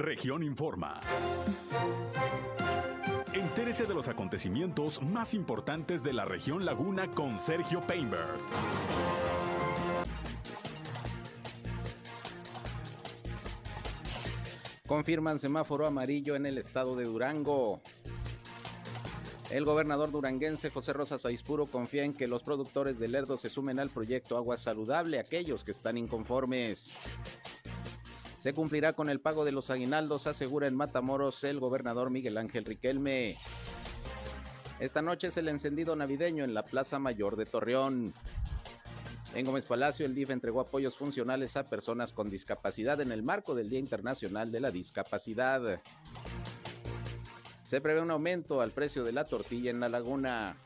Región Informa. Entérese de los acontecimientos más importantes de la región Laguna con Sergio Painberg. Confirman semáforo amarillo en el estado de Durango. El gobernador duranguense José Rosa Saispuro confía en que los productores de Lerdo se sumen al proyecto Agua Saludable, aquellos que están inconformes. Se cumplirá con el pago de los aguinaldos, asegura en Matamoros el gobernador Miguel Ángel Riquelme. Esta noche es el encendido navideño en la Plaza Mayor de Torreón. En Gómez Palacio, el DIF entregó apoyos funcionales a personas con discapacidad en el marco del Día Internacional de la Discapacidad. Se prevé un aumento al precio de la tortilla en la laguna.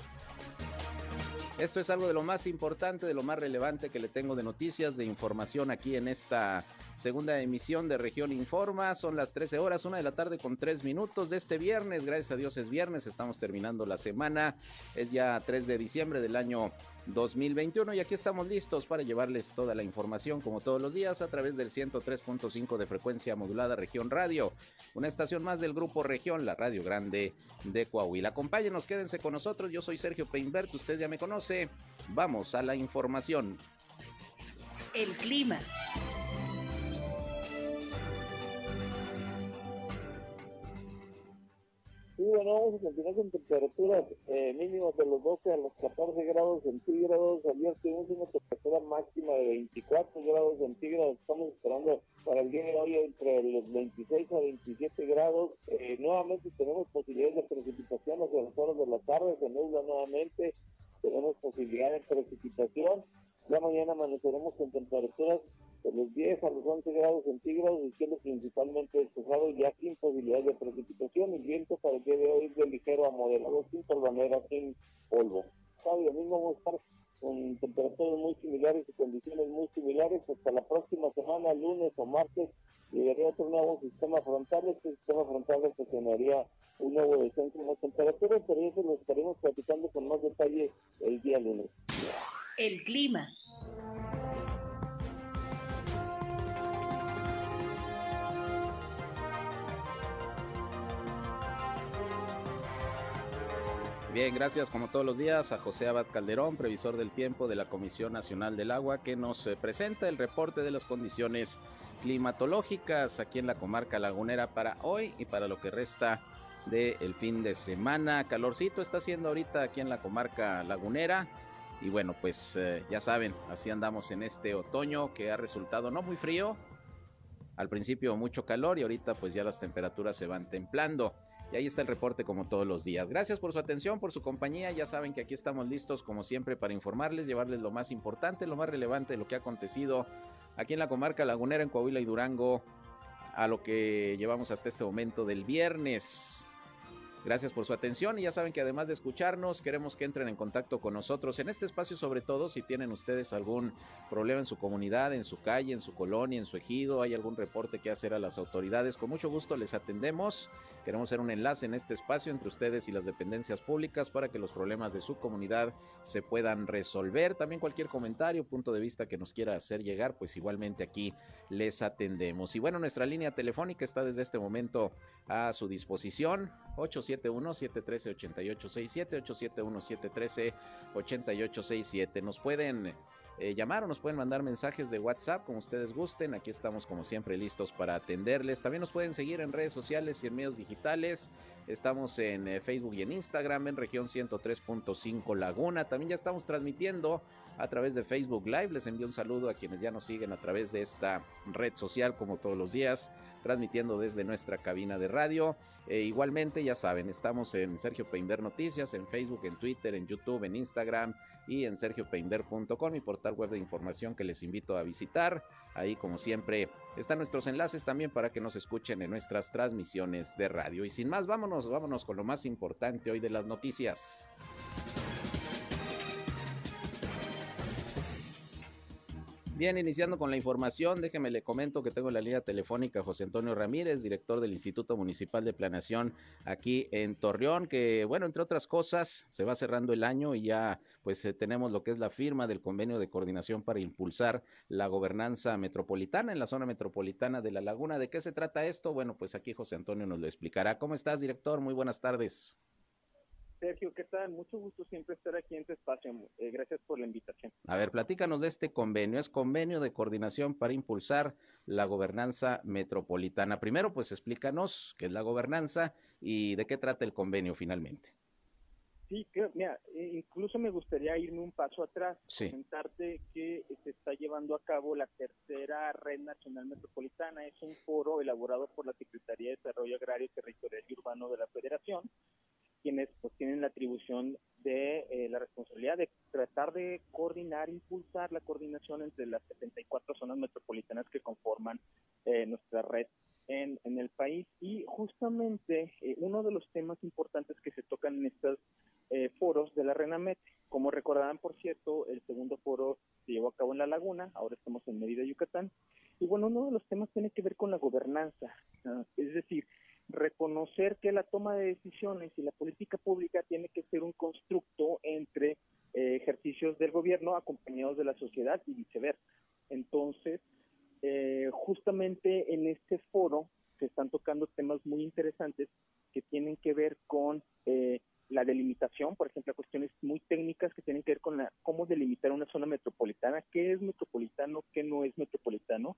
Esto es algo de lo más importante, de lo más relevante que le tengo de noticias, de información aquí en esta segunda emisión de Región Informa. Son las 13 horas, una de la tarde con tres minutos de este viernes. Gracias a Dios es viernes, estamos terminando la semana. Es ya 3 de diciembre del año 2021 y aquí estamos listos para llevarles toda la información como todos los días a través del 103.5 de frecuencia modulada Región Radio, una estación más del grupo Región, la Radio Grande de Coahuila. Acompáñenos, quédense con nosotros. Yo soy Sergio Peinbert, usted ya me conoce. Vamos a la información. El clima. A continuar con temperaturas eh, mínimas de los 12 a los 14 grados centígrados. Ayer tuvimos una temperatura máxima de 24 grados centígrados. Estamos esperando para el día de hoy entre los 26 a 27 grados. Eh, nuevamente tenemos posibilidades de precipitación hacia las horas de la tarde. Se nubla nuevamente. Tenemos posibilidades de precipitación. Ya mañana amaneceremos con temperaturas de los 10 a los 11 grados centígrados, el cielo principalmente despejado ya sin posibilidad de precipitación. El viento para el día de hoy de ligero a moderado, sin torbanera, sin polvo. Sábado domingo vamos a estar con temperaturas muy similares y condiciones muy similares. Hasta la próxima semana, lunes o martes, llegaría otro nuevo sistema frontal. Este sistema frontal estacionaría un nuevo descenso en las temperaturas, pero eso lo estaremos platicando con más detalle el día lunes. El clima. Bien, gracias como todos los días a José Abad Calderón, previsor del tiempo de la Comisión Nacional del Agua, que nos eh, presenta el reporte de las condiciones climatológicas aquí en la comarca lagunera para hoy y para lo que resta del fin de semana. Calorcito está haciendo ahorita aquí en la comarca lagunera. Y bueno, pues eh, ya saben, así andamos en este otoño que ha resultado no muy frío. Al principio mucho calor y ahorita pues ya las temperaturas se van templando. Y ahí está el reporte como todos los días. Gracias por su atención, por su compañía. Ya saben que aquí estamos listos como siempre para informarles, llevarles lo más importante, lo más relevante de lo que ha acontecido aquí en la comarca lagunera, en Coahuila y Durango, a lo que llevamos hasta este momento del viernes. Gracias por su atención y ya saben que además de escucharnos, queremos que entren en contacto con nosotros en este espacio, sobre todo si tienen ustedes algún problema en su comunidad, en su calle, en su colonia, en su ejido, hay algún reporte que hacer a las autoridades. Con mucho gusto les atendemos. Queremos hacer un enlace en este espacio entre ustedes y las dependencias públicas para que los problemas de su comunidad se puedan resolver. También cualquier comentario, punto de vista que nos quiera hacer llegar, pues igualmente aquí les atendemos. Y bueno, nuestra línea telefónica está desde este momento a su disposición. 871-713-8867, 871-713-8867. Nos pueden eh, llamar o nos pueden mandar mensajes de WhatsApp como ustedes gusten. Aquí estamos como siempre listos para atenderles. También nos pueden seguir en redes sociales y en medios digitales. Estamos en eh, Facebook y en Instagram en región 103.5 Laguna. También ya estamos transmitiendo a través de Facebook Live. Les envío un saludo a quienes ya nos siguen a través de esta red social como todos los días, transmitiendo desde nuestra cabina de radio. E igualmente, ya saben, estamos en Sergio Peinber Noticias, en Facebook, en Twitter, en YouTube, en Instagram y en sergiopeinber.com, mi portal web de información que les invito a visitar. Ahí, como siempre, están nuestros enlaces también para que nos escuchen en nuestras transmisiones de radio. Y sin más, vámonos, vámonos con lo más importante hoy de las noticias. Bien, iniciando con la información, déjeme le comento que tengo en la línea telefónica José Antonio Ramírez, director del Instituto Municipal de Planeación aquí en Torreón, que bueno, entre otras cosas, se va cerrando el año y ya pues eh, tenemos lo que es la firma del convenio de coordinación para impulsar la gobernanza metropolitana en la zona metropolitana de La Laguna. ¿De qué se trata esto? Bueno, pues aquí José Antonio nos lo explicará. ¿Cómo estás, director? Muy buenas tardes. Sergio, ¿qué tal? Mucho gusto siempre estar aquí en tu espacio. Eh, gracias por la invitación. A ver, platícanos de este convenio. Es convenio de coordinación para impulsar la gobernanza metropolitana. Primero, pues explícanos qué es la gobernanza y de qué trata el convenio finalmente. Sí, mira, eh, incluso me gustaría irme un paso atrás, comentarte que se está llevando a cabo la tercera Red Nacional Metropolitana. Es un foro elaborado por la Secretaría de Desarrollo Agrario, Territorial y Urbano de la Federación quienes pues tienen la atribución de eh, la responsabilidad de tratar de coordinar, impulsar la coordinación entre las 74 zonas metropolitanas que conforman eh, nuestra red en, el país. Y justamente eh, uno de los temas importantes que se tocan en estos foros de la RENAMET, como recordarán, por cierto, el segundo foro se llevó a cabo en La Laguna, ahora estamos en Mérida, Yucatán. Y bueno, uno de los temas tiene que ver con la gobernanza, es decir, reconocer que la toma de decisiones y la política pública tiene que ser un constructo entre eh, ejercicios del gobierno acompañados de la sociedad y viceversa. Entonces, eh, justamente en este foro se están tocando temas muy interesantes que tienen que ver con eh, la delimitación, por ejemplo, cuestiones muy técnicas que tienen que ver con la, cómo delimitar una zona metropolitana, qué es metropolitano, qué no es metropolitano,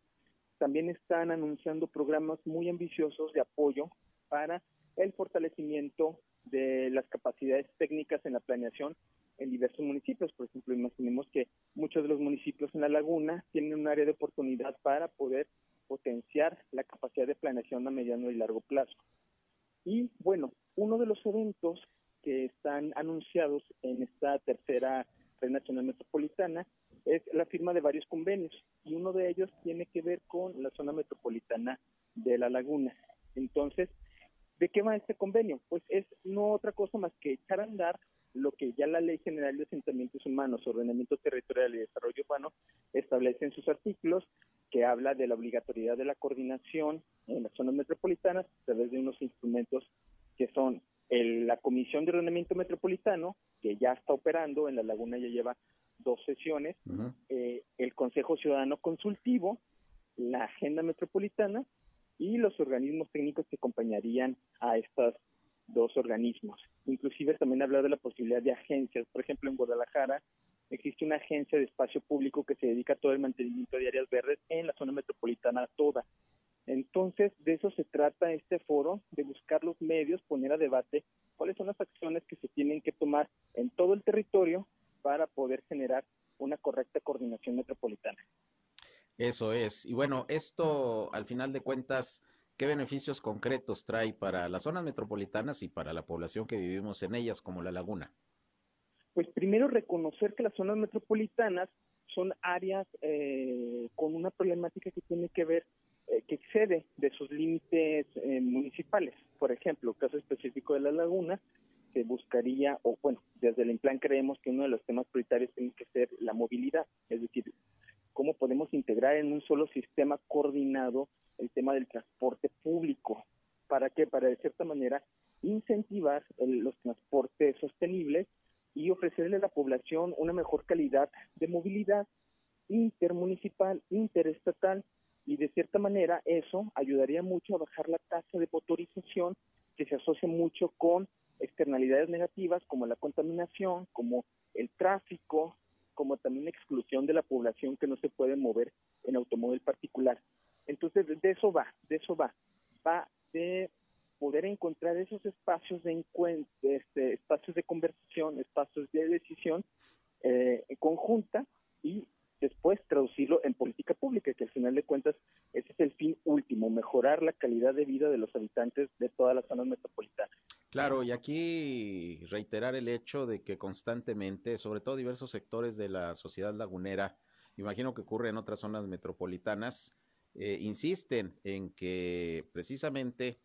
también están anunciando programas muy ambiciosos de apoyo para el fortalecimiento de las capacidades técnicas en la planeación en diversos municipios. Por ejemplo, imaginemos que muchos de los municipios en la laguna tienen un área de oportunidad para poder potenciar la capacidad de planeación a mediano y largo plazo. Y bueno, uno de los eventos que están anunciados en esta tercera Red Nacional Metropolitana es la firma de varios convenios y uno de ellos tiene que ver con la zona metropolitana de La Laguna. Entonces, ¿de qué va este convenio? Pues es no otra cosa más que echar a andar lo que ya la Ley General de Asentamientos Humanos, Ordenamiento Territorial y Desarrollo Urbano establece en sus artículos, que habla de la obligatoriedad de la coordinación en las zonas metropolitanas a través de unos instrumentos que son la Comisión de Ordenamiento Metropolitano, que ya está operando, en La Laguna ya lleva dos sesiones, eh, el Consejo Ciudadano Consultivo, la Agenda Metropolitana y los organismos técnicos que acompañarían a estos dos organismos. Inclusive también hablar de la posibilidad de agencias. Por ejemplo, en Guadalajara existe una agencia de espacio público que se dedica a todo el mantenimiento de áreas verdes en la zona metropolitana toda. Entonces, de eso se trata este foro, de buscar los medios, poner a debate cuáles son las acciones que se tienen que tomar en todo el territorio para poder generar una correcta coordinación metropolitana. Eso es. Y bueno, esto al final de cuentas, ¿qué beneficios concretos trae para las zonas metropolitanas y para la población que vivimos en ellas, como la laguna? Pues primero reconocer que las zonas metropolitanas son áreas eh, con una problemática que tiene que ver, eh, que excede de sus límites eh, municipales. Por ejemplo, caso específico de la laguna, se buscaría, o bueno, desde el plan creemos que uno de los temas prioritarios tiene que ser la movilidad, es decir, cómo podemos integrar en un solo sistema coordinado el tema del transporte público. ¿Para qué? Para de cierta manera incentivar los transportes sostenibles y ofrecerle a la población una mejor calidad de movilidad intermunicipal, interestatal, y de cierta manera eso ayudaría mucho a bajar la tasa de motorización que se asocia mucho con externalidades negativas como la contaminación, como el tráfico, como también la exclusión de la población que no se puede mover en automóvil particular. Entonces, de eso va, de eso va. Va de poder encontrar esos espacios de encuentro, este, espacios de conversación, espacios de decisión eh, conjunta y después traducirlo en política pública, que al final de cuentas ese es el fin último, mejorar la calidad de vida de los habitantes de todas las zonas metropolitanas. Claro, y aquí reiterar el hecho de que constantemente, sobre todo diversos sectores de la sociedad lagunera, imagino que ocurre en otras zonas metropolitanas, eh, insisten en que precisamente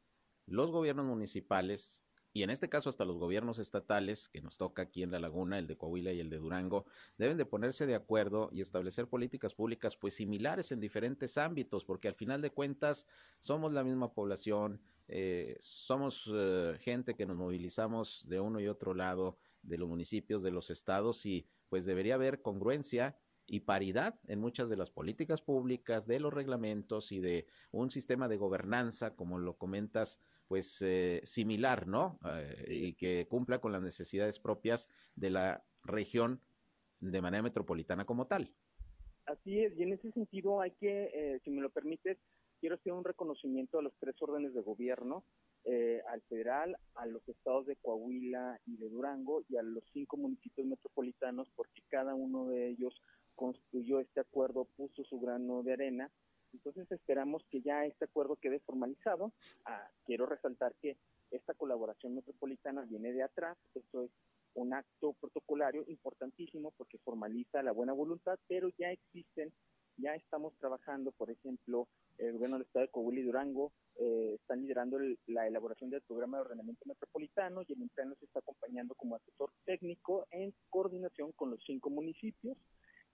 los gobiernos municipales y en este caso hasta los gobiernos estatales que nos toca aquí en la laguna, el de Coahuila y el de Durango, deben de ponerse de acuerdo y establecer políticas públicas pues similares en diferentes ámbitos, porque al final de cuentas somos la misma población, eh, somos eh, gente que nos movilizamos de uno y otro lado de los municipios, de los estados y pues debería haber congruencia y paridad en muchas de las políticas públicas, de los reglamentos y de un sistema de gobernanza, como lo comentas, pues eh, similar, ¿no? Eh, y que cumpla con las necesidades propias de la región de manera metropolitana como tal. Así es, y en ese sentido hay que, eh, si me lo permites, quiero hacer un reconocimiento a los tres órdenes de gobierno, al federal, a los estados de Coahuila y de Durango y a los cinco municipios metropolitanos, porque cada uno de ellos construyó este acuerdo, puso su grano de arena entonces esperamos que ya este acuerdo quede formalizado. Ah, quiero resaltar que esta colaboración metropolitana viene de atrás. Esto es un acto protocolario importantísimo porque formaliza la buena voluntad, pero ya existen, ya estamos trabajando, por ejemplo, el gobierno del estado de Coahuila y Durango eh, están liderando la elaboración del programa de ordenamiento metropolitano y el INPLAN nos está acompañando como asesor técnico en coordinación con los cinco municipios.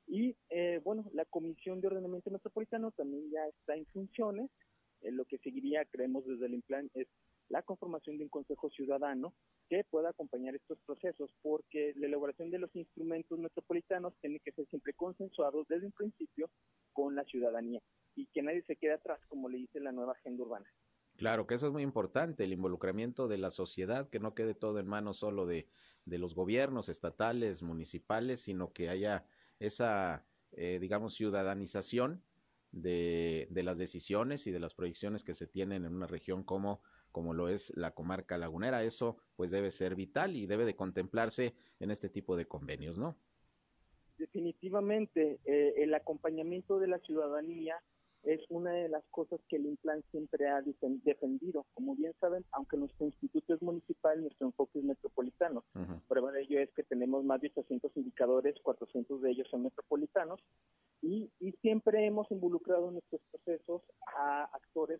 Y eh, bueno, la Comisión de Ordenamiento Metropolitano también ya está en funciones. Eh, lo que seguiría, creemos desde el IMPLAN, es la conformación de un Consejo Ciudadano que pueda acompañar estos procesos, porque la elaboración de los instrumentos metropolitanos tiene que ser siempre consensuado desde un principio con la ciudadanía y que nadie se quede atrás, como le dice la nueva agenda urbana. Claro que eso es muy importante, el involucramiento de la sociedad, que no quede todo en manos solo de, de los gobiernos estatales, municipales, sino que haya esa, eh, digamos, ciudadanización de, de, las decisiones y de las proyecciones que se tienen en una región como, como lo es la comarca lagunera. Eso pues debe ser vital y debe de contemplarse en este tipo de convenios, ¿no? Definitivamente, eh, el acompañamiento de la ciudadanía es una de las cosas que el Implan siempre ha defendido. Como bien saben, aunque nuestro instituto es municipal, nuestro enfoque es metropolitano. Prueba de ello es que tenemos más de 800 indicadores, 400 de ellos son metropolitanos, y, siempre hemos involucrado en nuestros procesos a actores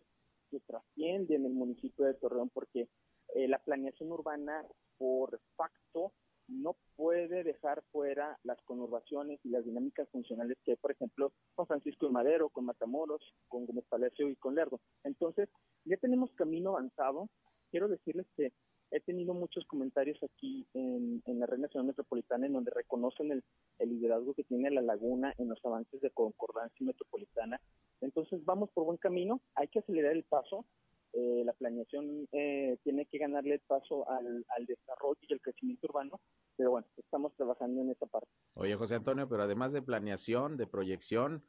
que trascienden el municipio de Torreón, porque eh, la planeación urbana, por facto, no puede dejar fuera las conurbaciones y las dinámicas funcionales que hay, por ejemplo, con Francisco y Madero, con Matamoros, con Gómez Palacio y con Lerdo. Entonces, ya tenemos camino avanzado. Quiero decirles que he tenido muchos comentarios aquí en, la Red Nacional Metropolitana en donde reconocen el, liderazgo que tiene la laguna en los avances de concordancia metropolitana. Entonces, vamos por buen camino. Hay que acelerar el paso. Eh, la planeación eh, tiene que ganarle paso al, al desarrollo y el crecimiento urbano, pero bueno, estamos trabajando en esa parte. Oye, José Antonio, pero además de planeación, de proyección,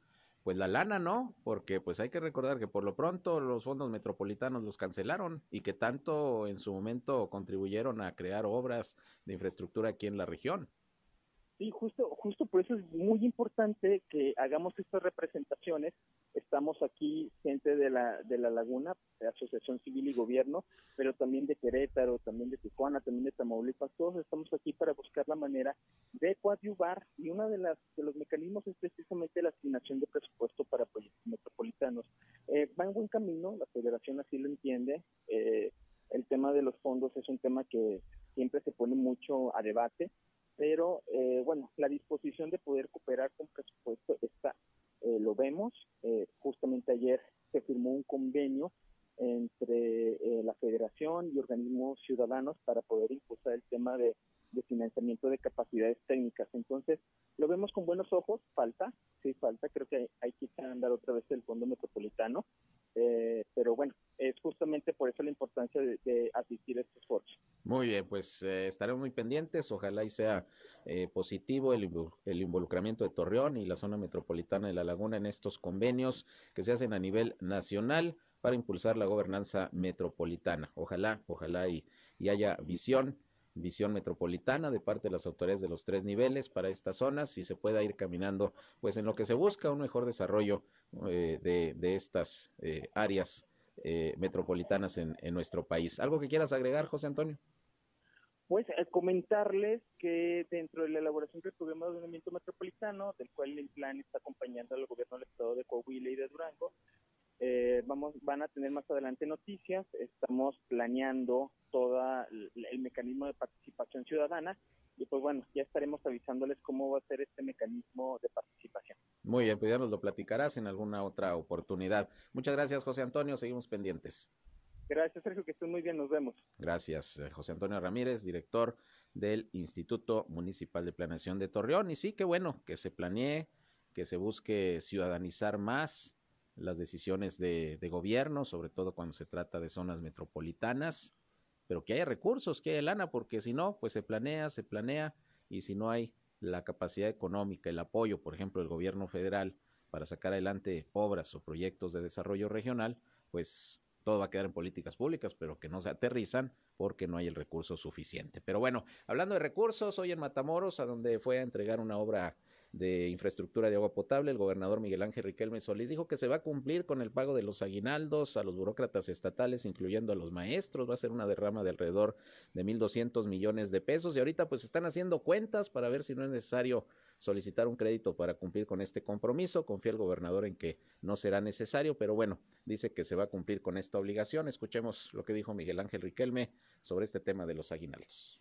pues la lana, ¿no? Porque pues hay que recordar que por lo pronto los fondos metropolitanos los cancelaron y que tanto en su momento contribuyeron a crear obras de infraestructura aquí en la región. Sí, justo, justo por eso es muy importante que hagamos estas representaciones. Estamos aquí, gente de la, de la Laguna, de Asociación Civil y Gobierno, pero también de Querétaro, también de Tijuana, también de Tamaulipas. Todos estamos aquí para buscar la manera de coadyuvar y uno de, las, de los mecanismos es precisamente la asignación de presupuesto para proyectos metropolitanos. Eh, va en buen camino, la federación así lo entiende. Eh, el tema de los fondos es un tema que siempre se pone mucho a debate pero eh, bueno, la disposición de poder cooperar con presupuesto está, eh, lo vemos. Eh, justamente ayer se firmó un convenio entre la federación y organismos ciudadanos para poder impulsar el tema de, financiamiento de capacidades técnicas. Entonces, lo vemos con buenos ojos, falta, sí falta, creo que hay que andar otra vez el fondo metropolitano, eh, pero bueno, es justamente por eso la importancia de, asistir a estos foros. Muy bien, pues eh, estaremos muy pendientes. Ojalá y sea eh, positivo el, el, involucramiento de Torreón y la zona metropolitana de La Laguna en estos convenios que se hacen a nivel nacional para impulsar la gobernanza metropolitana. Ojalá, ojalá y, y haya visión visión metropolitana de parte de las autoridades de los tres niveles para estas zonas y se pueda ir caminando pues en lo que se busca un mejor desarrollo eh, de, estas eh, áreas eh, metropolitanas en, nuestro país. ¿Algo que quieras agregar, José Antonio? Pues comentarles que dentro de la elaboración del programa de ordenamiento metropolitano, del cual el plan está acompañando al gobierno del estado de Coahuila y de Durango, eh, vamos, van a tener más adelante noticias. Estamos planeando todo el, mecanismo de participación ciudadana y pues bueno, ya estaremos avisándoles cómo va a ser este mecanismo de participación. Muy bien, pues ya nos lo platicarás en alguna otra oportunidad. Muchas gracias, José Antonio. Seguimos pendientes. Gracias, Sergio, que estén muy bien. Nos vemos. Gracias, eh, José Antonio Ramírez, director del Instituto Municipal de Planeación de Torreón. Y sí, que bueno, que se planee, que se busque ciudadanizar más las decisiones de, gobierno, sobre todo cuando se trata de zonas metropolitanas, pero que haya recursos, que haya lana, porque si no, pues se planea, se planea, y si no hay la capacidad económica, el apoyo, por ejemplo, del gobierno federal para sacar adelante obras o proyectos de desarrollo regional, pues todo va a quedar en políticas públicas, pero que no se aterrizan porque no hay el recurso suficiente. Pero bueno, hablando de recursos, hoy en Matamoros, a donde fue a entregar una obra de infraestructura de agua potable, el gobernador Miguel Ángel Riquelme Solís dijo que se va a cumplir con el pago de los aguinaldos a los burócratas estatales, incluyendo a los maestros. Va a ser una derrama de alrededor de 1.200 millones de pesos. Y ahorita pues están haciendo cuentas para ver si no es necesario solicitar un crédito para cumplir con este compromiso. Confía el gobernador en que no será necesario, pero bueno, dice que se va a cumplir con esta obligación. Escuchemos lo que dijo Miguel Ángel Riquelme sobre este tema de los aguinaldos.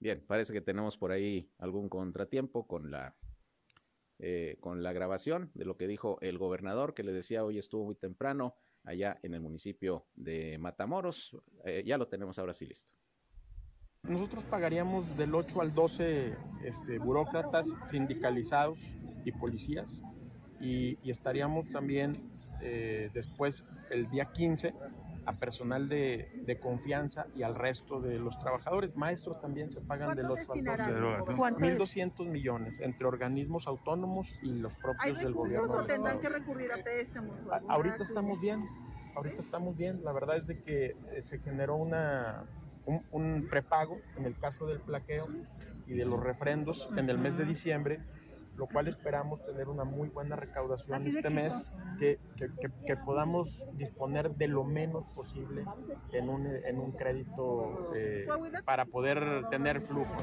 Bien, parece que tenemos por ahí algún contratiempo con la eh, con la grabación de lo que dijo el gobernador, que le decía hoy estuvo muy temprano allá en el municipio de Matamoros. Eh, ya lo tenemos ahora sí listo. Nosotros pagaríamos del 8 al 12 este, burócratas sindicalizados y policías y, estaríamos también eh, después el día 15 a personal de, confianza y al resto de los trabajadores. Maestros también se pagan del 8 al 12. 1.200 millones entre organismos autónomos y los propios del gobierno. ¿O tendrán que recurrir a préstamos? ahorita estamos bien, ahorita estamos bien. La verdad es de que eh, se generó una, un, un prepago en el caso del plaqueo y de los refrendos en el mes de diciembre lo cual esperamos tener una muy buena recaudación este mes, que, que, podamos disponer de lo menos posible en un, en un crédito eh, para poder tener flujo.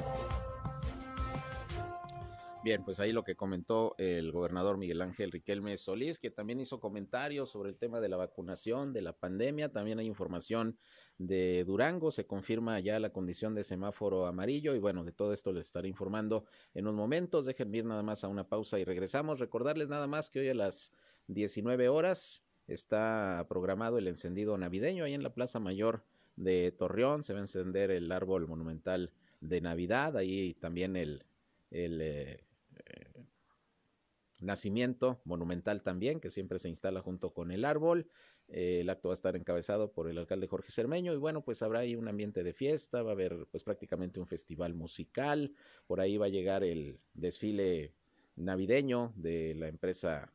Bien, pues ahí lo que comentó el gobernador Miguel Ángel Riquelme Solís, que también hizo comentarios sobre el tema de la vacunación, de la pandemia. También hay información de Durango, se confirma ya la condición de semáforo amarillo y bueno, de todo esto les estaré informando en unos momentos. Dejen ir nada más a una pausa y regresamos. Recordarles nada más que hoy a las 19 horas está programado el encendido navideño ahí en la Plaza Mayor de Torreón. Se va a encender el árbol monumental de Navidad, ahí también el, el eh, nacimiento monumental también, que siempre se instala junto con el árbol. Eh, el acto va a estar encabezado por el alcalde Jorge Cermeño y bueno, pues habrá ahí un ambiente de fiesta, va a haber pues prácticamente un festival musical, por ahí va a llegar el desfile navideño de la empresa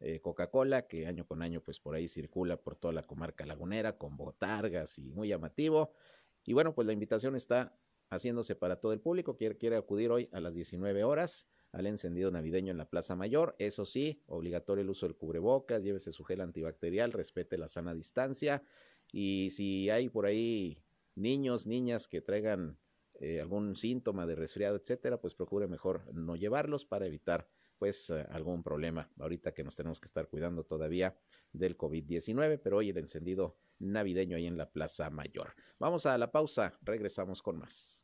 eh, Coca-Cola, que año con año pues por ahí circula por toda la comarca lagunera con botargas y muy llamativo. Y bueno, pues la invitación está haciéndose para todo el público, quiere, quiere acudir hoy a las 19 horas al encendido navideño en la Plaza Mayor. Eso sí, obligatorio el uso del cubrebocas, llévese su gel antibacterial, respete la sana distancia. Y si hay por ahí niños, niñas que traigan eh, algún síntoma de resfriado, etcétera, pues procure mejor no llevarlos para evitar pues eh, algún problema ahorita que nos tenemos que estar cuidando todavía del COVID-19, pero hoy el encendido navideño ahí en la Plaza Mayor. Vamos a la pausa, regresamos con más.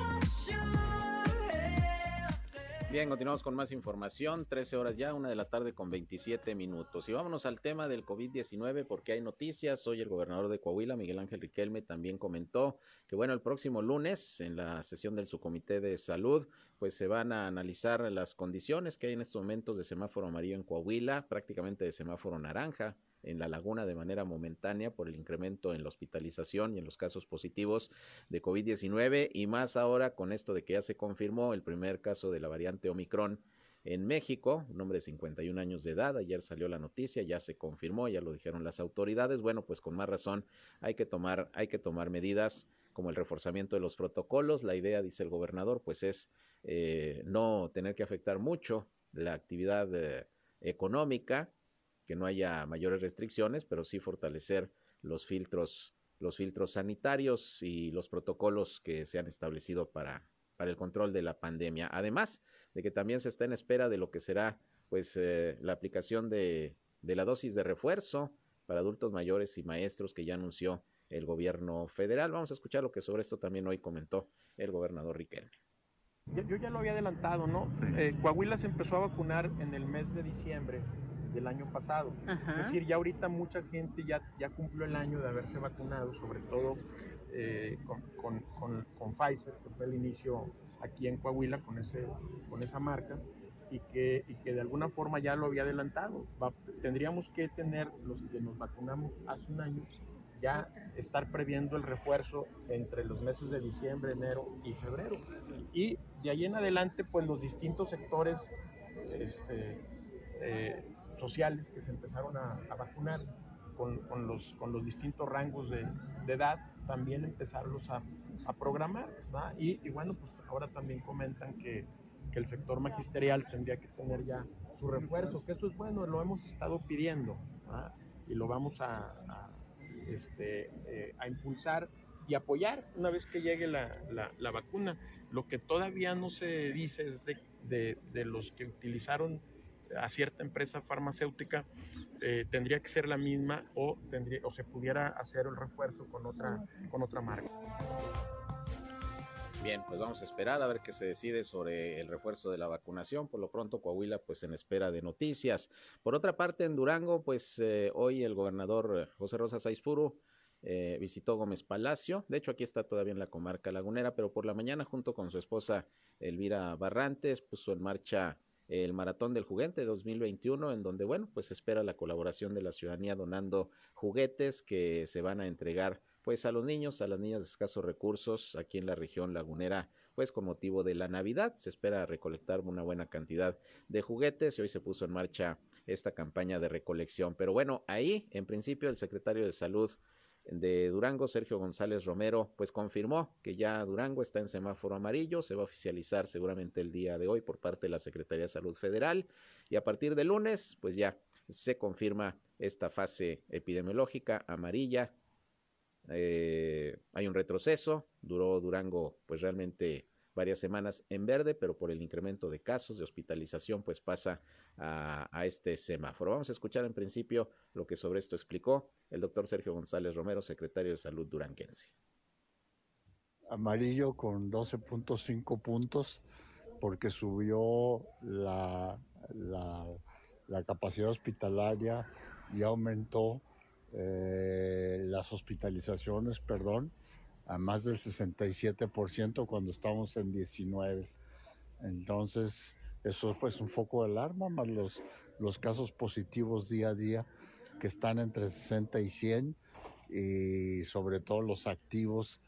Bien, continuamos con más información. 13 horas ya, una de la tarde con 27 minutos. Y vámonos al tema del COVID-19 porque hay noticias. Hoy el gobernador de Coahuila, Miguel Ángel Riquelme, también comentó que, bueno, el próximo lunes, en la sesión del subcomité de salud, pues se van a analizar las condiciones que hay en estos momentos de semáforo amarillo en Coahuila, prácticamente de semáforo naranja en la laguna de manera momentánea por el incremento en la hospitalización y en los casos positivos de COVID-19 y más ahora con esto de que ya se confirmó el primer caso de la variante Omicron en México, un hombre de 51 años de edad. Ayer salió la noticia, ya se confirmó, ya lo dijeron las autoridades. Bueno, pues con más razón hay que tomar, hay que tomar medidas como el reforzamiento de los protocolos. La idea, dice el gobernador, pues es eh, no tener que afectar mucho la actividad eh, económica, que no haya mayores restricciones, pero sí fortalecer los filtros, los filtros sanitarios y los protocolos que se han establecido para, para el control de la pandemia. Además de que también se está en espera de lo que será pues eh, la aplicación de, de la dosis de refuerzo para adultos mayores y maestros que ya anunció el gobierno federal. Vamos a escuchar lo que sobre esto también hoy comentó el gobernador Riquelme. Yo ya lo había adelantado, ¿no? Eh, Coahuila se empezó a vacunar en el mes de diciembre del año pasado. Es decir, ya ahorita mucha gente ya, ya cumplió el año de haberse vacunado, sobre todo eh, con, con, con, Pfizer, que fue el inicio aquí en Coahuila con, ese, con esa marca, y que, y que de alguna forma ya lo había adelantado. tendríamos que tener, los que nos vacunamos hace un año, ya estar previendo el refuerzo entre los meses de diciembre, enero y febrero. Y de ahí en adelante, pues los distintos sectores este, eh, sociales que se empezaron a, vacunar con, los, con los distintos rangos de, edad, también empezarlos a, programar. Y, bueno, pues ahora también comentan que, que el sector magisterial tendría que tener ya su refuerzo, que eso es bueno, lo hemos estado pidiendo y lo vamos a, este, eh, a impulsar y apoyar una vez que llegue la, la, vacuna. Lo que todavía no se dice es de, de los que utilizaron a cierta empresa farmacéutica eh, tendría que ser la misma o, tendría, o se pudiera hacer el refuerzo con otra, con otra marca. Bien, pues vamos a esperar a ver qué se decide sobre el refuerzo de la vacunación. Por lo pronto, Coahuila, pues en espera de noticias. Por otra parte, en Durango, pues eh, hoy el gobernador eh, José Rosa Saizpuro eh, visitó Gómez Palacio. De hecho, aquí está todavía en la comarca lagunera, pero por la mañana, junto con su esposa Elvira Barrantes, puso en marcha el Maratón del Juguete 2021, en donde, bueno, pues espera la colaboración de la ciudadanía donando juguetes que se van a entregar pues a los niños, a las niñas de escasos recursos aquí en la región lagunera, pues con motivo de la Navidad se espera recolectar una buena cantidad de juguetes y hoy se puso en marcha esta campaña de recolección. Pero bueno, ahí en principio el secretario de Salud de Durango, Sergio González Romero, pues confirmó que ya Durango está en semáforo amarillo, se va a oficializar seguramente el día de hoy por parte de la Secretaría de Salud Federal y a partir de lunes, pues ya se confirma esta fase epidemiológica amarilla. Eh, hay un retroceso, duró Durango pues realmente varias semanas en verde, pero por el incremento de casos de hospitalización pues pasa a, este semáforo. Vamos a escuchar en principio lo que sobre esto explicó el doctor Sergio González Romero, secretario de Salud duranguense. Amarillo con 12.5 puntos porque subió la, la, la capacidad hospitalaria y aumentó eh, las hospitalizaciones, perdón, a más del 67% cuando estamos en 19. Entonces, eso pues un foco de alarma, más los, los casos positivos día a día que están entre 60 y 100 y sobre todo los activos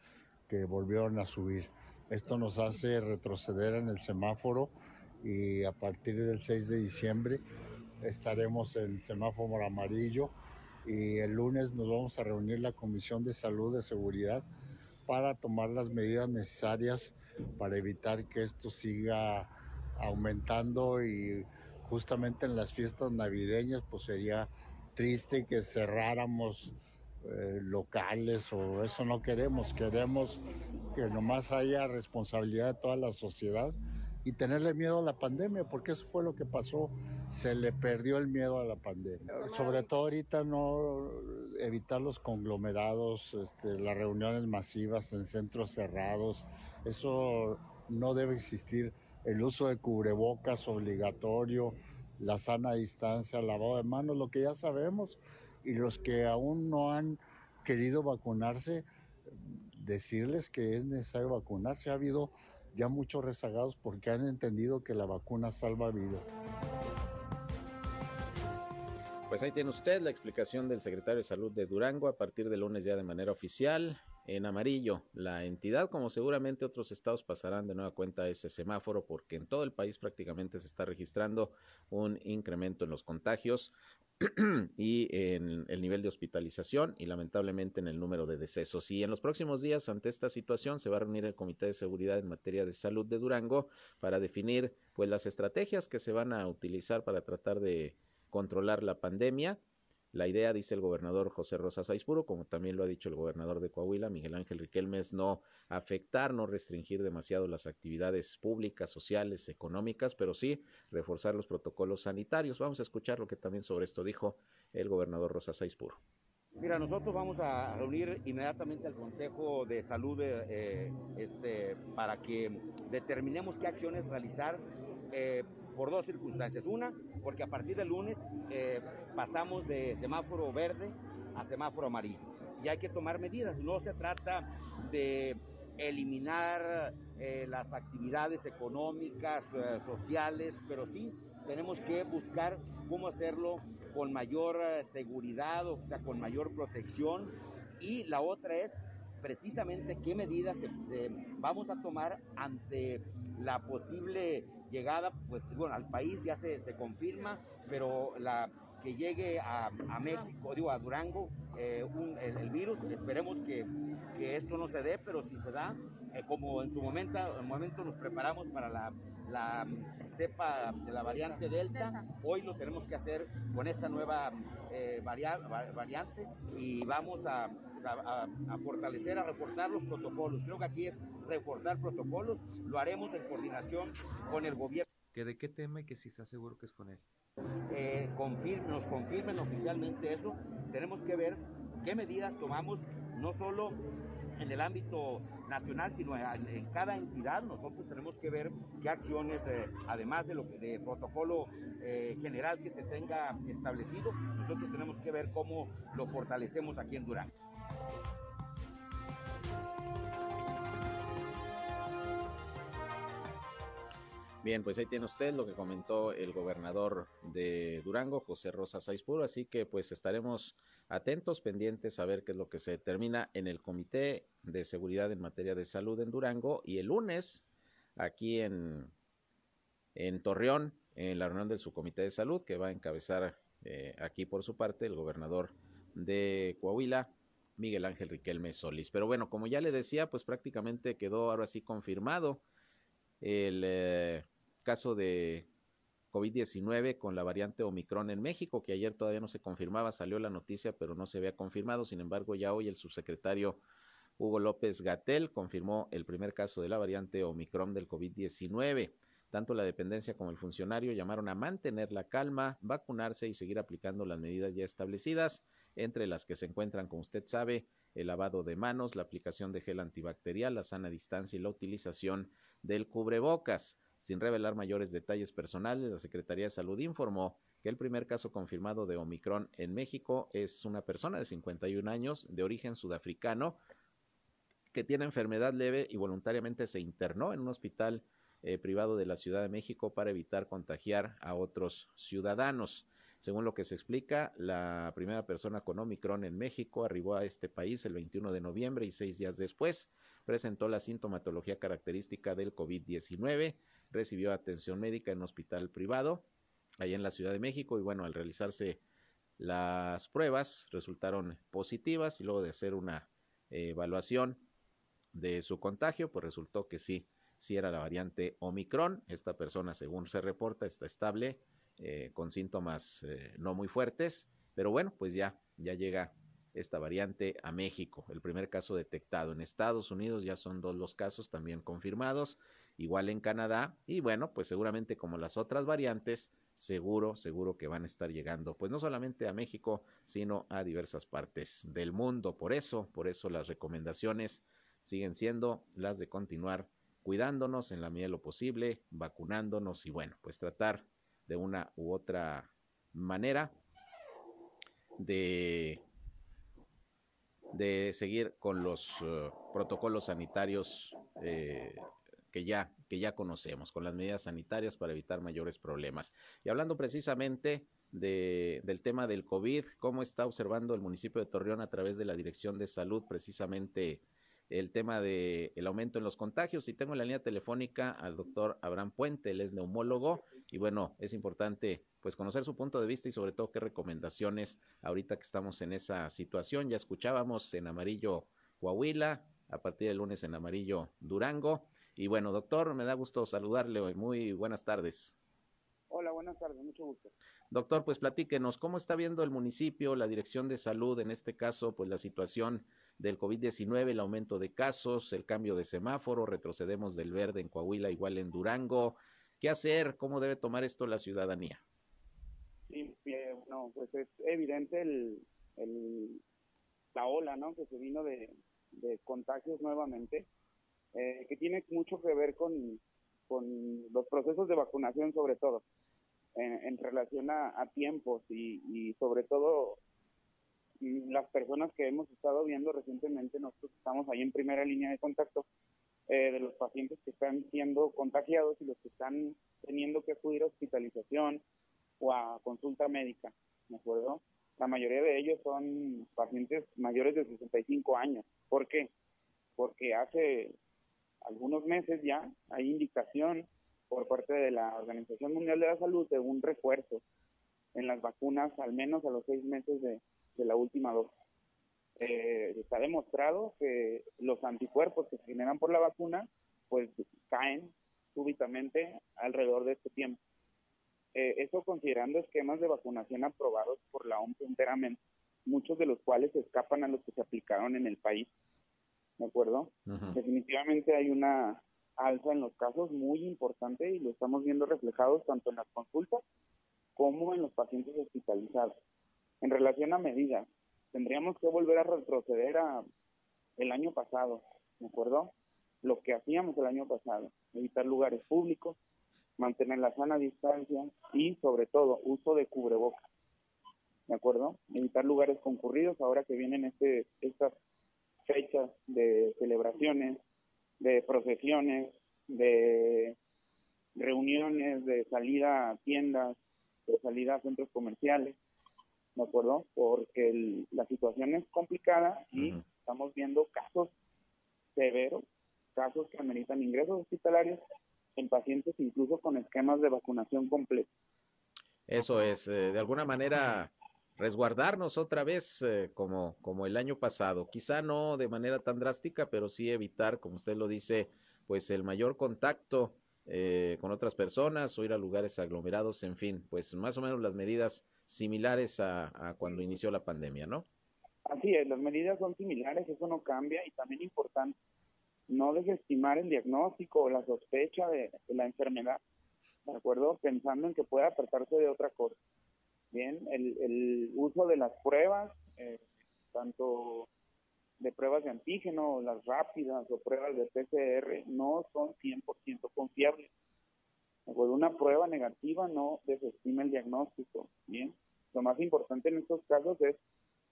que volvieron a subir. Esto nos hace retroceder en el semáforo y a partir del 6 de diciembre estaremos en semáforo amarillo y el lunes nos vamos a reunir la Comisión de Salud de Seguridad para tomar las medidas necesarias para evitar que esto siga aumentando y justamente en las fiestas navideñas pues sería triste que cerráramos eh, locales o eso no queremos, queremos que nomás haya responsabilidad de toda la sociedad y tenerle miedo a la pandemia, porque eso fue lo que pasó, se le perdió el miedo a la pandemia. Sobre todo ahorita no evitar los conglomerados, este, las reuniones masivas en centros cerrados, eso no debe existir. El uso de cubrebocas obligatorio, la sana distancia, lavado de manos, lo que ya sabemos, y los que aún no han querido vacunarse, decirles que es necesario vacunarse. Ha habido ya muchos rezagados porque han entendido que la vacuna salva vidas. Pues ahí tiene usted la explicación del secretario de Salud de Durango a partir del lunes ya de manera oficial. en amarillo la entidad, como seguramente otros estados pasarán de nueva cuenta ese semáforo, porque en todo el país prácticamente se está registrando un incremento en los contagios y en el nivel de hospitalización y lamentablemente en el número de decesos. Y en los próximos días, ante esta situación, se va a reunir el Comité de Seguridad en materia de salud de Durango para definir pues las estrategias que se van a utilizar para tratar de controlar la pandemia la idea, dice el gobernador José Rosa Saizpuro, como también lo ha dicho el gobernador de Coahuila, Miguel Ángel Riquelme, es no afectar, no restringir demasiado las actividades públicas, sociales, económicas, pero sí reforzar los protocolos sanitarios. Vamos a escuchar lo que también sobre esto dijo el gobernador Rosa Saizpuro. Mira, nosotros vamos a reunir inmediatamente al Consejo de Salud eh, este, para que determinemos qué acciones realizar. Eh, por dos circunstancias. Una, porque a partir del lunes eh, pasamos de semáforo verde a semáforo amarillo y hay que tomar medidas. No se trata de eliminar eh, las actividades económicas, eh, sociales, pero sí tenemos que buscar cómo hacerlo con mayor seguridad, o sea, con mayor protección. Y la otra es precisamente qué medidas vamos a tomar ante la posible llegada, pues bueno, al país ya se, se confirma, pero la que llegue a, a México, digo, a Durango, eh, el, virus, esperemos que, que, esto no se dé, pero si se da, eh, como en su momento, en momento nos preparamos para la, la cepa de la variante Delta, hoy lo tenemos que hacer con esta nueva eh, variante y vamos a a, fortalecer, a reforzar los protocolos. Creo que aquí es reforzar protocolos, lo haremos en coordinación con el gobierno. ¿Que ¿De qué tema y que si está seguro que es con él? Eh, nos confirmen oficialmente eso. Tenemos que ver qué medidas tomamos, no solo en el ámbito nacional, sino en, cada entidad. Nosotros tenemos que ver qué acciones, eh, además de lo de protocolo eh, general que se tenga establecido, nosotros tenemos que ver cómo lo fortalecemos aquí en Durango. Bien, pues ahí tiene usted lo que comentó el gobernador de Durango, José Rosa Saizpuro, así que pues estaremos atentos, pendientes a ver qué es lo que se determina en el Comité de Seguridad en materia de salud en Durango y el lunes aquí en, en Torreón, en la reunión del subcomité de salud que va a encabezar eh, aquí por su parte el gobernador de Coahuila, Miguel Ángel Riquelme Solís. Pero bueno, como ya le decía, pues prácticamente quedó ahora sí confirmado el eh, caso de COVID-19 con la variante Omicron en México, que ayer todavía no se confirmaba, salió la noticia, pero no se había confirmado. Sin embargo, ya hoy el subsecretario Hugo López Gatel confirmó el primer caso de la variante Omicron del COVID-19. Tanto la dependencia como el funcionario llamaron a mantener la calma, vacunarse y seguir aplicando las medidas ya establecidas, entre las que se encuentran, como usted sabe, el lavado de manos, la aplicación de gel antibacterial, la sana distancia y la utilización del cubrebocas. Sin revelar mayores detalles personales, la Secretaría de Salud informó que el primer caso confirmado de Omicron en México es una persona de 51 años de origen sudafricano que tiene enfermedad leve y voluntariamente se internó en un hospital eh, privado de la Ciudad de México para evitar contagiar a otros ciudadanos. Según lo que se explica, la primera persona con Omicron en México arribó a este país el 21 de noviembre y seis días después presentó la sintomatología característica del COVID-19 recibió atención médica en un hospital privado allá en la Ciudad de México y bueno, al realizarse las pruebas resultaron positivas y luego de hacer una evaluación de su contagio, pues resultó que sí, sí era la variante Omicron. Esta persona, según se reporta, está estable, eh, con síntomas eh, no muy fuertes, pero bueno, pues ya, ya llega esta variante a México. El primer caso detectado en Estados Unidos, ya son dos los casos también confirmados igual en Canadá, y bueno, pues seguramente como las otras variantes, seguro, seguro que van a estar llegando, pues no solamente a México, sino a diversas partes del mundo. Por eso, por eso las recomendaciones siguen siendo las de continuar cuidándonos en la medida de lo posible, vacunándonos y bueno, pues tratar de una u otra manera de de seguir con los uh, protocolos sanitarios eh, que ya, que ya conocemos, con las medidas sanitarias para evitar mayores problemas. Y hablando precisamente de, del tema del COVID, ¿cómo está observando el municipio de Torreón a través de la Dirección de Salud precisamente el tema del el aumento en los contagios. Y tengo en la línea telefónica al doctor Abraham Puente, él es neumólogo y bueno, es importante pues conocer su punto de vista y sobre todo qué recomendaciones ahorita que estamos en esa situación. Ya escuchábamos en amarillo Coahuila, a partir del lunes en amarillo Durango. Y bueno, doctor, me da gusto saludarle hoy. Muy buenas tardes. Hola, buenas tardes, mucho gusto. Doctor, pues platíquenos, ¿cómo está viendo el municipio, la Dirección de Salud, en este caso, pues la situación del COVID-19, el aumento de casos, el cambio de semáforo, retrocedemos del verde en Coahuila, igual en Durango. ¿Qué hacer? ¿Cómo debe tomar esto la ciudadanía? Sí, eh, no, pues es evidente el, la ola, ¿no? Que se vino de, contagios nuevamente, eh, que tiene mucho que ver con, los procesos de vacunación sobre todo, en, relación a, tiempos y, sobre todo las personas que hemos estado viendo recientemente, nosotros estamos ahí en primera línea de contacto eh, de los pacientes que están siendo contagiados y los que están teniendo que acudir a hospitalización o a consulta médica, ¿de acuerdo? La mayoría de ellos son pacientes mayores de 65 años. ¿Por qué? Porque hace algunos meses ya hay indicación por parte de la Organización Mundial de la Salud de un refuerzo en las vacunas al menos a los seis meses de, la última dosis. Eh, está demostrado que los anticuerpos que se generan por la vacuna pues caen súbitamente alrededor de este tiempo. Eh, eso considerando esquemas de vacunación aprobados por la OMS enteramente, muchos de los cuales escapan a los que se aplicaron en el país. ¿De acuerdo? Definitivamente hay una alza en los casos muy importante y lo estamos viendo reflejados tanto en las consultas como en los pacientes hospitalizados. En relación a medidas, tendríamos que volver a retroceder a el año pasado, ¿de acuerdo? Lo que hacíamos el año pasado, evitar lugares públicos, mantener la sana distancia y sobre todo uso de cubrebocas. ¿De acuerdo? Evitar lugares concurridos ahora que vienen este, estas fechas de celebraciones, de procesiones, de reuniones, de salida a tiendas, de salida a centros comerciales, ¿de acuerdo? Porque la situación es complicada y estamos viendo casos severos, casos que ameritan ingresos hospitalarios en pacientes incluso con esquemas de vacunación completo. Eso es, eh, de alguna manera resguardarnos otra vez eh, como, como el año pasado. Quizá no de manera tan drástica, pero sí evitar, como usted lo dice, pues el mayor contacto eh, con otras personas o ir a lugares aglomerados, en fin, pues más o menos las medidas similares a, a cuando inició la pandemia, ¿no? Así es, las medidas son similares, eso no cambia y también importante no desestimar el diagnóstico o la sospecha de, la enfermedad, ¿de acuerdo? Pensando en que pueda tratarse de otra cosa. Bien, el, el uso de las pruebas, eh, tanto de pruebas de antígeno, las rápidas o pruebas de PCR, no son 100% confiables. ¿De acuerdo? Una prueba negativa no desestima el diagnóstico. Bien, lo más importante en estos casos es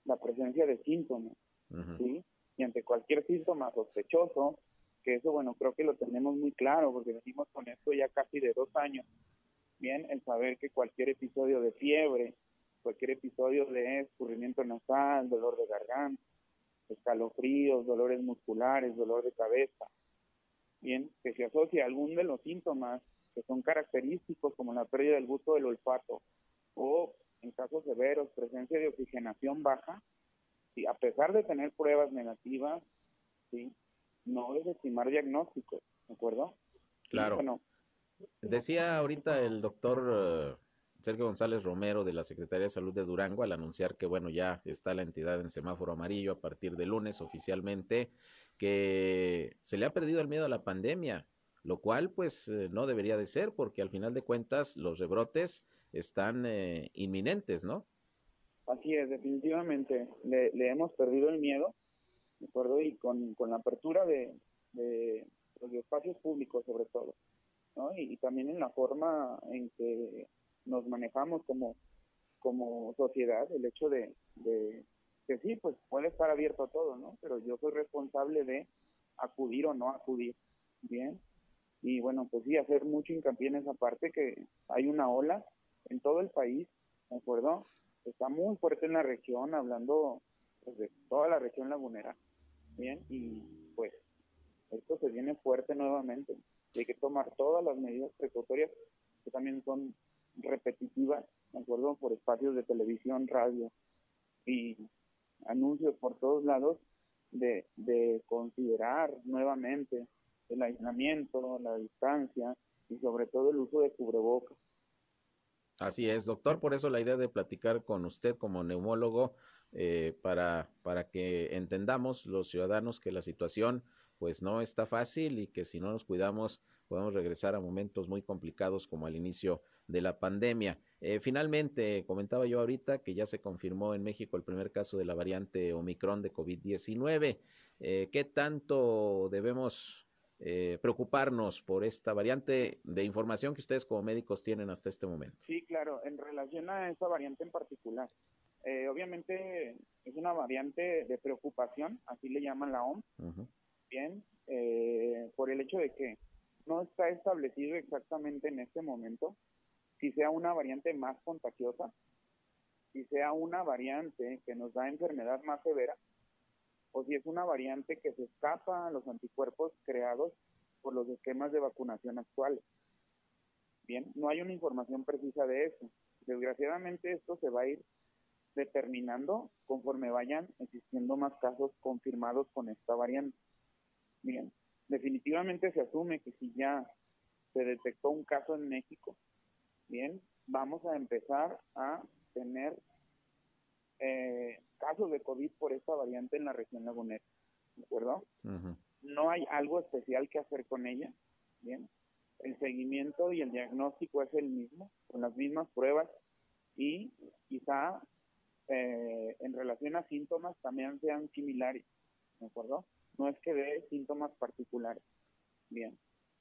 la presencia de síntomas. ¿sí? Y ante cualquier síntoma sospechoso, que eso, bueno, creo que lo tenemos muy claro porque venimos con esto ya casi de dos años. Bien, el saber que cualquier episodio de fiebre, cualquier episodio de escurrimiento nasal, dolor de garganta, escalofríos, dolores musculares, dolor de cabeza, bien, que se asocia a algún de los síntomas que son característicos como la pérdida del gusto del olfato o en casos severos presencia de oxigenación baja, ¿sí? a pesar de tener pruebas negativas, ¿sí? no desestimar diagnósticos, ¿de acuerdo? Claro. Decía ahorita el doctor eh, Sergio González Romero de la Secretaría de Salud de Durango al anunciar que, bueno, ya está la entidad en semáforo amarillo a partir de lunes oficialmente, que se le ha perdido el miedo a la pandemia, lo cual pues eh, no debería de ser porque al final de cuentas los rebrotes están eh, inminentes, ¿no? Así es, definitivamente. Le, hemos perdido el miedo, ¿de acuerdo? Y con, la apertura de, de los espacios públicos, sobre todo, ¿no? Y, también en la forma en que nos manejamos como, como sociedad, el hecho de, de que sí, pues puede estar abierto a todo, ¿no? Pero yo soy responsable de acudir o no acudir, ¿bien? Y bueno, pues sí, hacer mucho hincapié en esa parte que hay una ola en todo el país, ¿de acuerdo? Está muy fuerte en la región, hablando pues, de toda la región lagunera, bien, y, pues esto se viene fuerte nuevamente. hay que tomar todas las medidas precautorias que también son repetitivas, ¿de acuerdo? Por espacios de televisión, radio y anuncios por todos lados de, de considerar nuevamente el aislamiento, la distancia y sobre todo el uso de cubrebocas. Así es, doctor, por eso la idea de platicar con usted como neumólogo eh, para, para que entendamos los ciudadanos que la situación pues no está fácil y que si no nos cuidamos podemos regresar a momentos muy complicados como al inicio de la pandemia. Eh, finalmente, comentaba yo ahorita que ya se confirmó en México el primer caso de la variante Omicron de COVID-19. Eh, ¿Qué tanto debemos eh, preocuparnos por esta variante de información que ustedes como médicos tienen hasta este momento? Sí, claro, en relación a esa variante en particular. obviamente es una variante de preocupación, así le llaman la OMS. Bien, por el hecho de que no está establecido exactamente en este momento si sea una variante más contagiosa, si sea una variante que nos da enfermedad más severa, o si es una variante que se escapa a los anticuerpos creados por los esquemas de vacunación actuales. Bien, no hay una información precisa de eso. Desgraciadamente esto se va a ir determinando conforme vayan existiendo más casos confirmados con esta variante. Bien, definitivamente se asume que si ya se detectó un caso en México, bien, vamos a empezar a tener eh, casos de COVID por esta variante en la región lagunera, ¿de acuerdo? No hay algo especial que hacer con ella, bien. El seguimiento y el diagnóstico es el mismo, con las mismas pruebas y quizá eh, en relación a síntomas también sean similares, ¿de acuerdo? No es que dé síntomas particulares. Bien.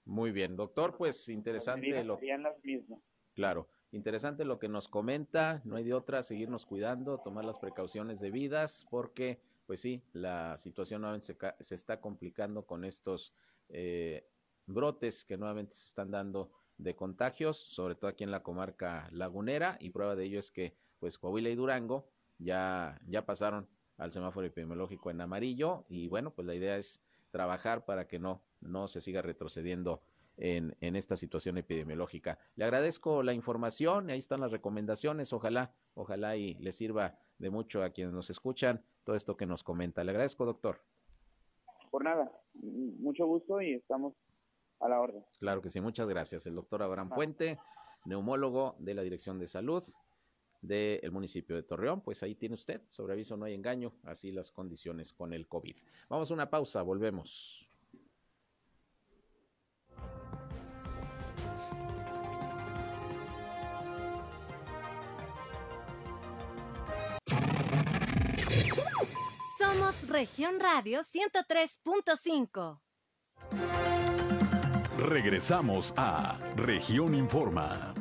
Muy bien, doctor, pues interesante lo. Serían las mismas. Claro, interesante lo que nos comenta, no hay de otra, seguirnos cuidando, tomar las precauciones debidas, porque, pues sí, la situación nuevamente se, se está complicando con estos eh, brotes que nuevamente se están dando de contagios, sobre todo aquí en la comarca lagunera, y prueba de ello es que, pues, Coahuila y Durango ya, ya pasaron al semáforo epidemiológico en amarillo, y bueno, pues la idea es trabajar para que no, no se siga retrocediendo en, en, esta situación epidemiológica. Le agradezco la información, ahí están las recomendaciones, ojalá, ojalá y le sirva de mucho a quienes nos escuchan todo esto que nos comenta. Le agradezco, doctor. Por nada, mucho gusto y estamos a la orden. Claro que sí, muchas gracias. El doctor Abraham Puente, neumólogo de la Dirección de Salud del municipio de Torreón, pues ahí tiene usted, sobre aviso no hay engaño, así las condiciones con el COVID. Vamos a una pausa, volvemos. Somos Región Radio 103.5. Regresamos a Región Informa.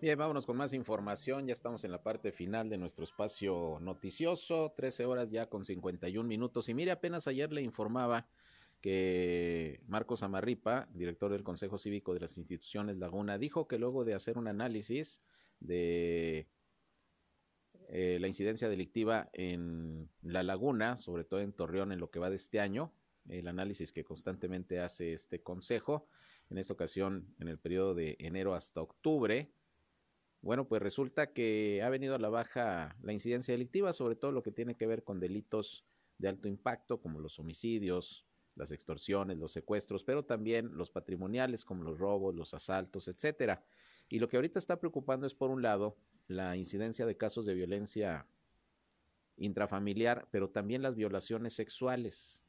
Bien, vámonos con más información. Ya estamos en la parte final de nuestro espacio noticioso. 13 horas ya con 51 minutos. Y mire, apenas ayer le informaba que Marcos Amarripa, director del Consejo Cívico de las Instituciones Laguna, dijo que luego de hacer un análisis de eh, la incidencia delictiva en la laguna, sobre todo en Torreón en lo que va de este año, el análisis que constantemente hace este consejo, en esta ocasión en el periodo de enero hasta octubre, bueno, pues resulta que ha venido a la baja la incidencia delictiva, sobre todo lo que tiene que ver con delitos de alto impacto, como los homicidios, las extorsiones, los secuestros, pero también los patrimoniales, como los robos, los asaltos, etcétera. Y lo que ahorita está preocupando es, por un lado, la incidencia de casos de violencia intrafamiliar, pero también las violaciones sexuales,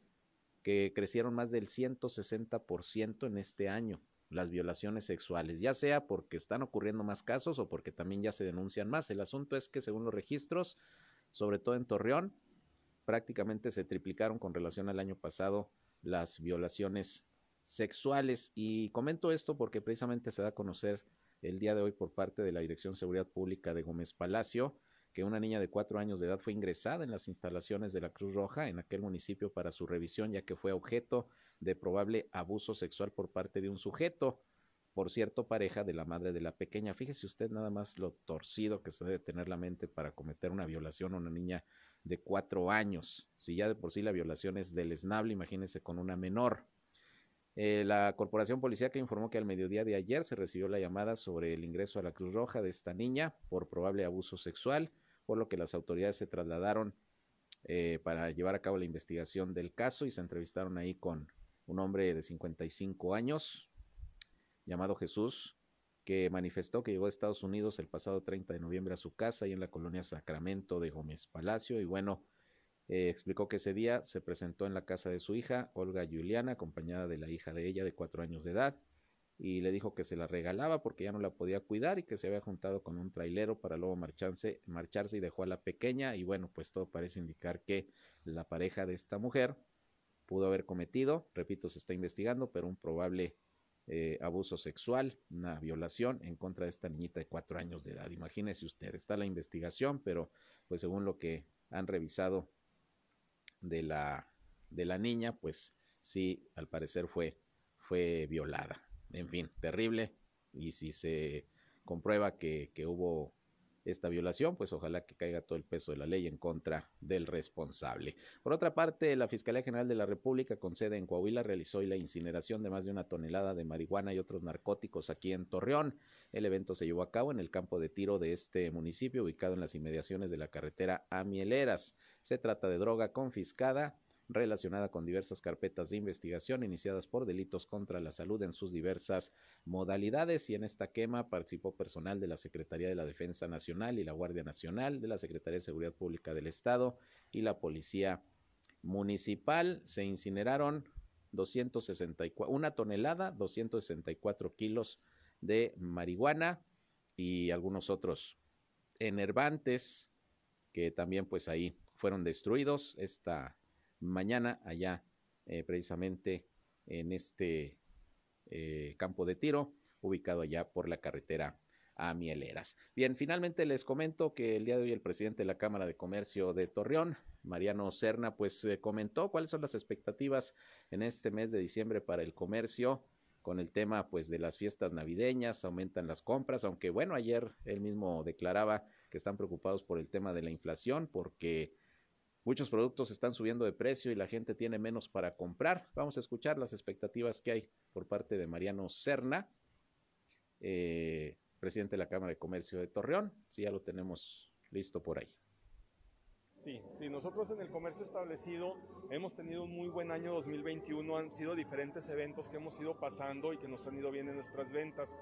que crecieron más del 160% en este año, las violaciones sexuales, ya sea porque están ocurriendo más casos o porque también ya se denuncian más. El asunto es que según los registros, sobre todo en Torreón, prácticamente se triplicaron con relación al año pasado las violaciones sexuales. Y comento esto porque precisamente se da a conocer el día de hoy por parte de la Dirección de Seguridad Pública de Gómez Palacio que una niña de cuatro años de edad fue ingresada en las instalaciones de la Cruz Roja en aquel municipio para su revisión, ya que fue objeto de probable abuso sexual por parte de un sujeto. por cierto pareja de la madre de la pequeña. Fíjese usted nada más lo torcido que se debe tener la mente para cometer una violación a una niña de cuatro años. Si ya de por sí la violación es deleznable, imagínese con una menor. Eh, la corporación policíaca informó que al mediodía de ayer se recibió la llamada sobre el ingreso a la Cruz Roja de esta niña por probable abuso sexual, por lo que las autoridades se trasladaron eh, para llevar a cabo la investigación del caso y se entrevistaron ahí con un hombre de 55 años llamado Jesús, que manifestó que llegó a Estados Unidos el pasado 30 de noviembre a su casa y en la colonia Sacramento de Gómez Palacio. Y bueno, eh, explicó que ese día se presentó en la casa de su hija, Olga Juliana, acompañada de la hija de ella de cuatro años de edad, y le dijo que se la regalaba porque ya no la podía cuidar y que se había juntado con un trailero para luego marcharse, marcharse y dejó a la pequeña y bueno, pues todo parece indicar que la pareja de esta mujer pudo haber cometido, repito, se está investigando, pero un probable eh, abuso sexual, una violación en contra de esta niñita de cuatro años de edad. Imagínese usted, está la investigación, pero pues según lo que han revisado de la, de la niña, pues sí, al parecer fue, fue violada. En fin, terrible. Y si se comprueba que, que hubo esta violación, pues ojalá que caiga todo el peso de la ley en contra del responsable. Por otra parte, la Fiscalía General de la República con sede en Coahuila realizó hoy la incineración de más de una tonelada de marihuana y otros narcóticos aquí en Torreón. El evento se llevó a cabo en el campo de tiro de este municipio, ubicado en las inmediaciones de la carretera a Mieleras. Se trata de droga confiscada relacionada con diversas carpetas de investigación iniciadas por delitos contra la salud en sus diversas modalidades y en esta quema participó personal de la Secretaría de la Defensa Nacional y la Guardia Nacional, de la Secretaría de Seguridad Pública del Estado y la Policía Municipal. Se incineraron 264, una tonelada, 264 kilos de marihuana y algunos otros enervantes que también pues ahí fueron destruidos. Esta mañana allá eh, precisamente en este eh, campo de tiro ubicado allá por la carretera a Mieleras. Bien, finalmente les comento que el día de hoy el presidente de la Cámara de Comercio de Torreón, Mariano Serna, pues eh, comentó cuáles son las expectativas en este mes de diciembre para el comercio con el tema pues de las fiestas navideñas, aumentan las compras, aunque bueno, ayer él mismo declaraba que están preocupados por el tema de la inflación porque Muchos productos están subiendo de precio y la gente tiene menos para comprar. Vamos a escuchar las expectativas que hay por parte de Mariano Serna, eh, presidente de la Cámara de Comercio de Torreón. Si ya lo tenemos listo por ahí. Sí, sí, nosotros en el comercio establecido hemos tenido un muy buen año 2021, han sido diferentes eventos que hemos ido pasando y que nos han ido bien en nuestras ventas.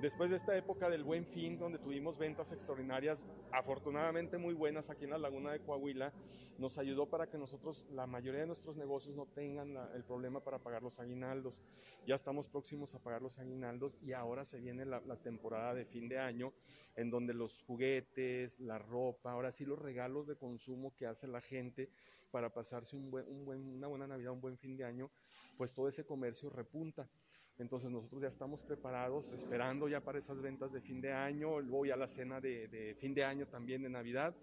Después de esta época del buen fin, donde tuvimos ventas extraordinarias, afortunadamente muy buenas aquí en la laguna de Coahuila, nos ayudó para que nosotros, la mayoría de nuestros negocios no tengan el problema para pagar los aguinaldos. Ya estamos próximos a pagar los aguinaldos y ahora se viene la, la temporada de fin de año, en donde los juguetes, la ropa, ahora sí los regalos de consumo, que hace la gente para pasarse un buen, una buena Navidad, un buen fin de año, pues todo ese comercio repunta. Entonces nosotros ya estamos preparados, esperando ya para esas ventas de fin de año, luego ya la cena de, de fin de año también de Navidad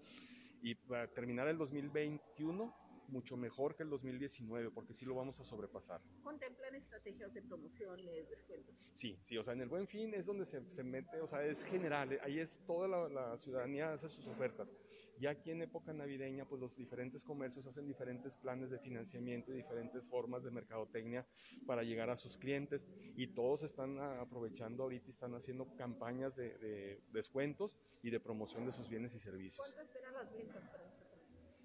y para terminar el 2021 mucho mejor que el 2019, porque sí lo vamos a sobrepasar. ¿Contemplan estrategias de promociones, descuentos? Sí, sí, o sea, en el Buen Fin es donde se, se mete, o sea, es general, ahí es toda la, la, ciudadanía hace sus ofertas. Ya aquí en época navideña, pues los diferentes comercios hacen diferentes planes de financiamiento y diferentes formas de mercadotecnia para llegar a sus clientes y todos están aprovechando ahorita y están haciendo campañas de, de descuentos y de promoción de sus bienes y servicios. ¿Cuánto esperan las ventas para,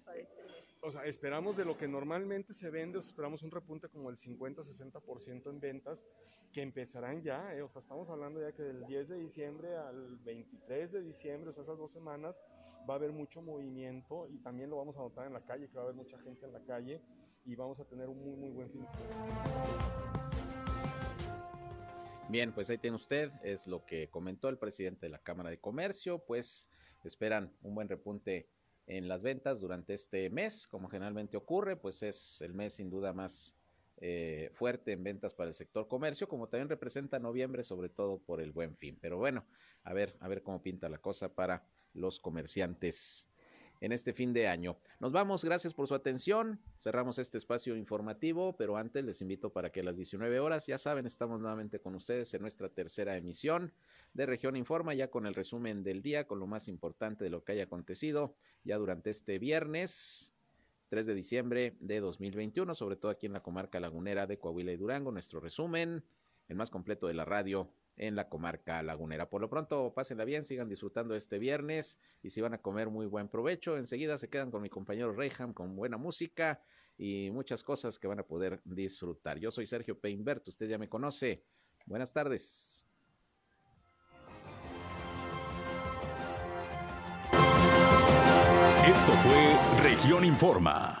para este? O sea, esperamos de lo que normalmente se vende, esperamos un repunte como el 50-60% en ventas que empezarán ya, eh, o sea, estamos hablando ya que del 10 de diciembre al 23 de diciembre, o sea, esas dos semanas, va a haber mucho movimiento y también lo vamos a notar en la calle, que va a haber mucha gente en la calle y vamos a tener un muy, muy buen fin. Bien, pues ahí tiene usted, es lo que comentó el presidente de la Cámara de Comercio, pues esperan un buen repunte en las ventas durante este mes, como generalmente ocurre, pues es el mes sin duda más eh, fuerte en ventas para el sector comercio, como también representa noviembre, sobre todo por el buen fin. Pero bueno, a ver, a ver cómo pinta la cosa para los comerciantes en este fin de año. Nos vamos, gracias por su atención. Cerramos este espacio informativo, pero antes les invito para que a las 19 horas, ya saben, estamos nuevamente con ustedes en nuestra tercera emisión de Región Informa, ya con el resumen del día, con lo más importante de lo que haya acontecido ya durante este viernes. 3 de diciembre de 2021, sobre todo aquí en la comarca lagunera de Coahuila y Durango, nuestro resumen, el más completo de la radio en la comarca lagunera. Por lo pronto, pásenla bien, sigan disfrutando este viernes y si van a comer muy buen provecho, enseguida se quedan con mi compañero Reyham con buena música y muchas cosas que van a poder disfrutar. Yo soy Sergio Peinbert, usted ya me conoce. Buenas tardes. Esto fue Región Informa.